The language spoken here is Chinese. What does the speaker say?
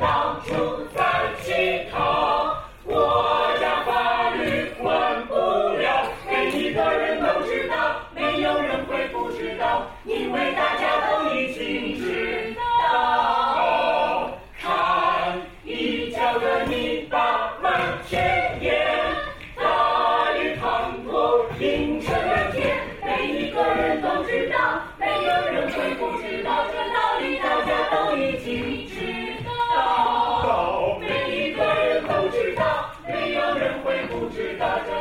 到处在乞讨，国家法律管不了，每一个人都知道，没有人会不知道，因为大家都已经知道。看一江的泥巴满天野，大雨滂沱映成天，每一个人都知道，没有人会不知道。不知道。